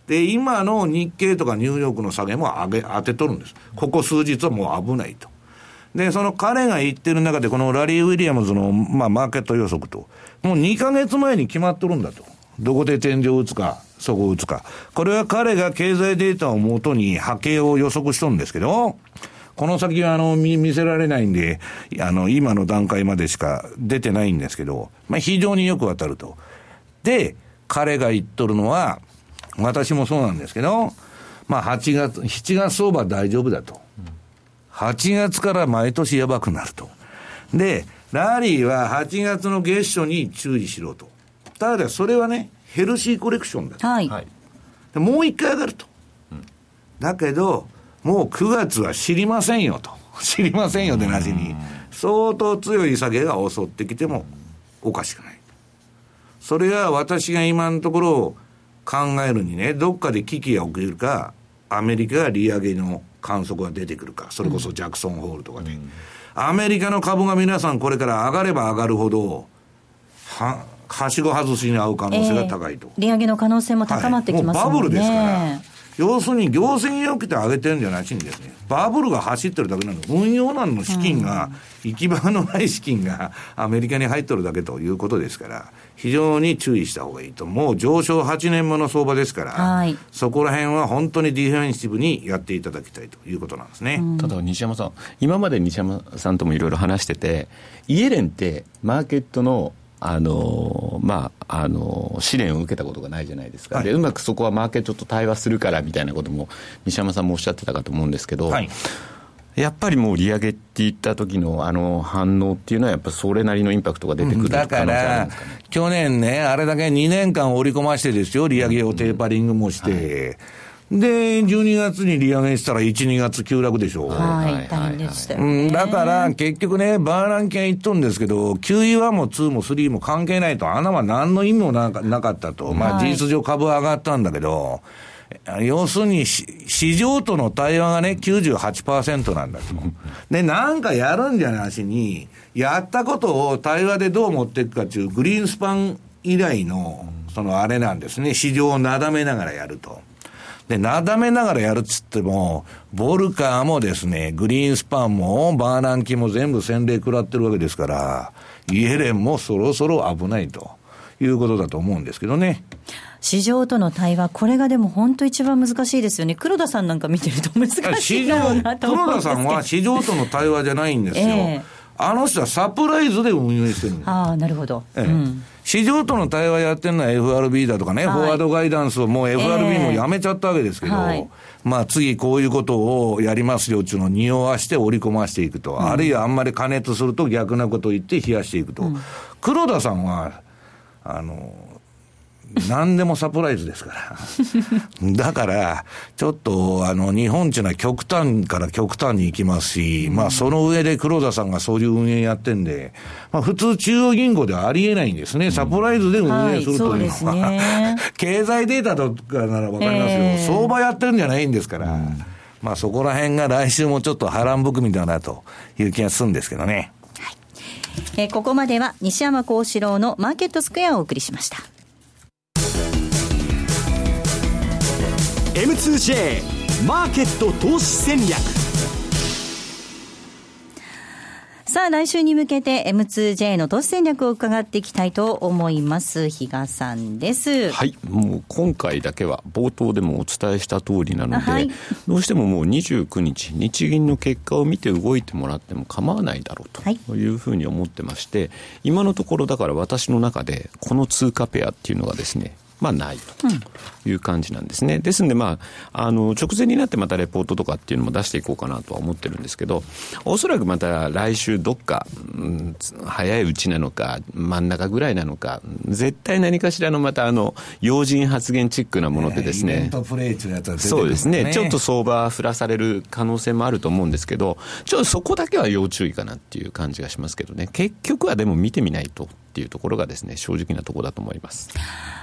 S2: で、今の日経とかニューヨークの下げも上げ、当てとるんです。ここ数日はもう危ないと。で、その彼が言ってる中で、このラリー・ウィリアムズの、まあ、マーケット予測と、もう2ヶ月前に決まっとるんだと。どこで天井を打つか、そこを打つか。これは彼が経済データをもとに波形を予測しとるんですけど、この先はあの見見せられないんで、あの今の段階までしか出てないんですけど、まあ非常によくわかると。で、彼が言っとるのは、私もそうなんですけど、まあ8月、7月相場大丈夫だと。8月から毎年やばくなると。で、ラリーは8月の月初に注意しろと。ただそれはね、ヘルシーコレクションだと。はい。もう一回上がると。だけど、もう9月は知りませんよと。知りませんよでなしに、相当強い下げが襲ってきてもおかしくない。それは私が今のところ考えるにね、どっかで危機が起きるか、アメリカが利上げの観測が出てくるか、それこそジャクソンホールとかで、うん、アメリカの株が皆さんこれから上がれば上がるほど、は、はしご外しに合う可能性が高いと。
S4: えー、利上げの可能性も高まってきますもんね。
S2: はい、バブルですから。要するに行政によって上げてるんじゃないしにですね、バブルが走ってるだけなの。運用難の資金が、行き場のない資金がアメリカに入ってるだけということですから、非常に注意した方がいいと。もう上昇8年もの相場ですから、はい、そこら辺は本当にディフェンシブにやっていただきたいということなんですね。
S3: ただ西山さん、今まで西山さんともいろいろ話してて、イエレンってマーケットのあのまあ、あの試練を受けたことがないじゃないですか、はい、でうまくそこはマーケットと対話するからみたいなことも西山さんもおっしゃってたかと思うんですけど、はい、やっぱりもう利上げっていった時のあの反応っていうのは、やっぱそれなりのインパクトが出てくる、
S2: だから、去年ね、あれだけ2年間織り込ましてですよ、利上げをテーパリングもして。うんはいで、12月に利上げしたら1、2月急落でしょう。
S4: はい、大変でしたよ、
S2: ね、うん、だから、結局ね、バーランキャン言っとるんですけど、QE1 も2も3も関係ないと、穴は何の意味もなかったと。まあ、事実上株は上がったんだけど、要するに、市場との対話がね、98%なんだと。で、なんかやるんじゃなしに、やったことを対話でどう持っていくかっていう、グリーンスパン以来の、そのあれなんですね、市場をなだめながらやると。で、なだめながらやるっつっても、ボルカーもですね、グリーンスパンもバーナンキも全部洗礼食らってるわけですから、イエレンもそろそろ危ないということだと思うんですけどね。
S4: 市場との対話、これがでも本当一番難しいですよね。黒田さんなんか見てると難しいだろうなと思
S2: 黒田さんは 市場との対話じゃないんですよ。えーあの人はサプライズで運営してるんです。
S4: ああ、なるほど。ええ、う
S2: ん市場との対話やってるのは FRB だとかね、はい、フォワードガイダンスをもう FRB もやめちゃったわけですけど、えーはい、まあ次こういうことをやりますよっていうのを匂わして織り込ましていくと、うん、あるいはあんまり加熱すると逆なことを言って冷やしていくと。うん、黒田さんは、あの、何でもサプライズですから。だから、ちょっと、あの、日本っていうのは極端から極端に行きますし、まあ、その上で黒田さんがそういう運営やってんで、まあ、普通中央銀行ではありえないんですね。サプライズで運営するというのは、はいね、経済データとかならわかりますよ、えー、相場やってるんじゃないんですから。まあ、そこら辺が来週もちょっと波乱含みだなという気がするんですけどね。
S4: はいえー、ここまでは西山幸四郎のマーケットスクエアをお送りしました。
S1: M2J マーケット投資戦略
S4: さあは来週に向けて M2J の投資戦略を伺っていきたいと思います。比嘉さんです。
S3: はい。もう今回だけは冒頭でもお伝えした通りなので、はい、どうしてももう29日、日銀の結果を見て動いてもらっても構わないだろうというふうに思ってまして、今のところだから私の中でこの通貨ペアっていうのがですね、まあ、ないという感じなんですね。うん、ですんで、まあ、あの、直前になってまたレポートとかっていうのも出していこうかなとは思ってるんですけど、おそらくまた来週どっか、うん、早いうちなのか、真ん中ぐらいなのか、絶対何かしらのまたあの、要人発言チックなものでですね、そうですね、ちょっと相場振らされる可能性もあると思うんですけど、ちょっとそこだけは要注意かなっていう感じがしますけどね、結局はでも見てみないと。っていうところがですね、正直なところだと思います。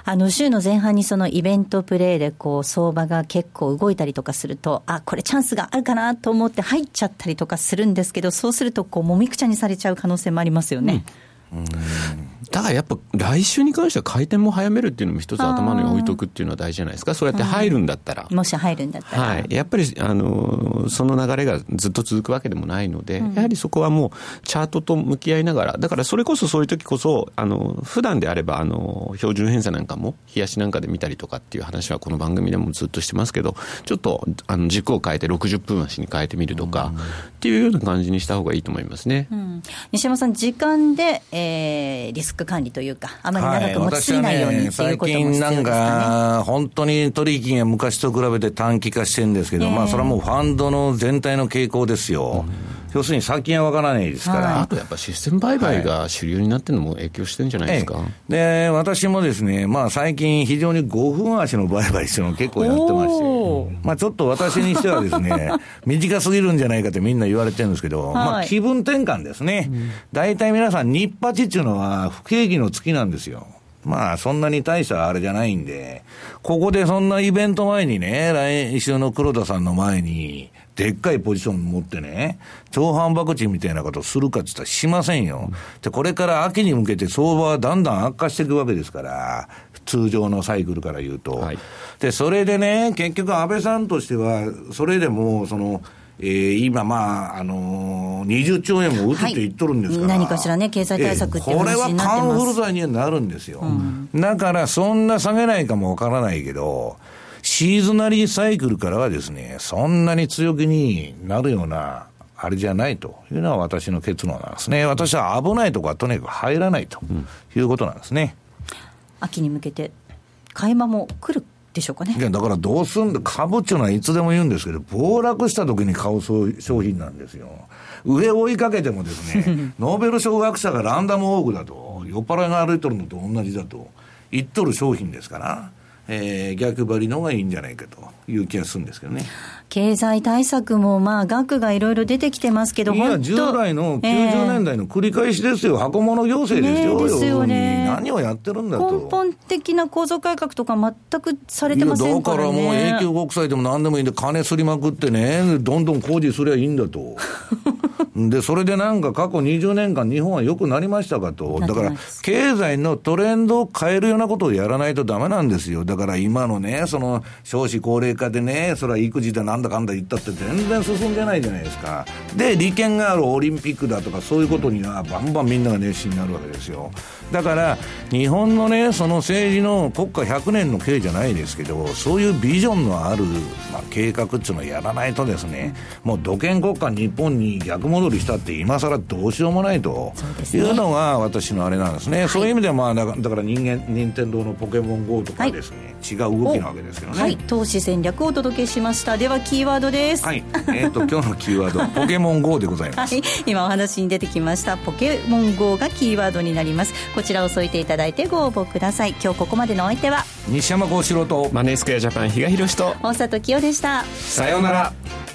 S4: あの、週の前半にそのイベントプレーでこう、相場が結構動いたりとかすると、あ、これチャンスがあるかなと思って入っちゃったりとかするんですけど、そうするとこう、もみくちゃにされちゃう可能性もありますよね。
S3: うんだからやっぱ来週に関しては回転も早めるっていうのも一つ頭に置いとくっていうのは大事じゃないですか。そうやって入るんだったら。
S4: もし入るんだったら。
S3: はい。やっぱり、あの、その流れがずっと続くわけでもないので、うん、やはりそこはもうチャートと向き合いながら、だからそれこそそういう時こそ、あの、普段であれば、あの、標準偏差なんかも、冷やしなんかで見たりとかっていう話はこの番組でもずっとしてますけど、ちょっと、あの、軸を変えて60分足に変えてみるとか、うん、っていうような感じにした方がいいと思いますね。うん、
S4: 西山さん、時間で、えー、リスク管理というか、あまり長く持ちすぎないように、はい、っていうことも必要ですか、ね、最近なんか、
S2: 本当に取引が昔と比べて短期化してるんですけど、えー、まあ、それはもうファンドの全体の傾向ですよ。うん要するに先がわからないですから、
S3: はい、あとやっぱシステム売買が主流になってるのも影響してるんじゃないですか、
S2: で私もですね、まあ、最近、非常に5分足の売買っていうのを結構やってまして、まあ、ちょっと私にしてはですね、短すぎるんじゃないかってみんな言われてるんですけど、はい、まあ、気分転換ですね、大体、皆さん、日八っていうのは不景気の月なんですよ。まあ、そんなに大したあれじゃないんで、ここでそんなイベント前にね、来週の黒田さんの前に、でっかいポジション持ってね、超反爆地みたいなことをするかって言ったらしませんよ。で、これから秋に向けて相場はだんだん悪化していくわけですから、通常のサイクルから言うと。はい、で、それでね、結局安倍さんとしては、それでも、その、えー、今、まあ、あのー、20兆円も打つって言っとるんですから、
S4: はい、何かしらね、経済対策って
S2: これはカンフル剤にはなるんですよ、うん、だからそんな下げないかもわからないけど、シーズナリーサイクルからはですね、そんなに強気になるような、あれじゃないというのは私の結論なんですね。私は危ないところはとにかく入らないということなんですね。
S4: うん、秋に向けて、買い間も来るでしょうかね。
S2: いや、だからどうすんだ、株っていうのはいつでも言うんですけど、暴落した時に買う商品なんですよ。上を追いかけてもですね、ノーベル賞学者がランダムオーグだと、酔っ払いが歩いとるのと同じだと言っとる商品ですから、えー、逆張りの方がいいんじゃないかという気がするんですけどね。
S4: 経済対策も、まあ、額がいろいろ出てきてますけど、
S2: いや、従来の90年代の繰り返しですよ、えー、箱物行政ですよ、ね、ですよね。何をやってるんだと。
S4: 根本的な構造改革とか全くされてませんから、ね、だからもう
S2: 永久国債でも何でもいいんで、金すりまくってね、どんどん工事すりゃいいんだと。で、それでなんか過去20年間日本は良くなりましたかと。だから、経済のトレンドを変えるようなことをやらないとダメなんですよ。だから今のね、その少子高齢化でね、それは育児でなんだかんだ言ったって全然進んでないじゃないですか。で、利権があるオリンピックだとかそういうことにはバンバンみんなが熱心になるわけですよ。だから、日本のね、その政治の国家100年の計じゃないですけど、そういうビジョンのある、まあ、計画っていうのをやらないとですね、もう土建国家日本に逆戻りしたって今更どうしようもないというのが私のあれなんですね。そういう意味では、まあ、だから人間、任天堂のポケモン GO とかですね、はい、違う動きなわけですけどね。はい、
S4: 投資戦略をお届けしました。では、キーワードです。
S2: はい。えっ、ー、と、今日のキーワード、ポケモン GO でございます。はい。
S4: 今お話に出てきました、ポケモン GO がキーワードになります。こちらを添えていただいてご応募ください。今日ここまでのお相手は、
S2: 西山幸四郎と、
S3: マネースクエアジャパン、比嘉宏と、
S4: 大里清でした。
S2: さようなら。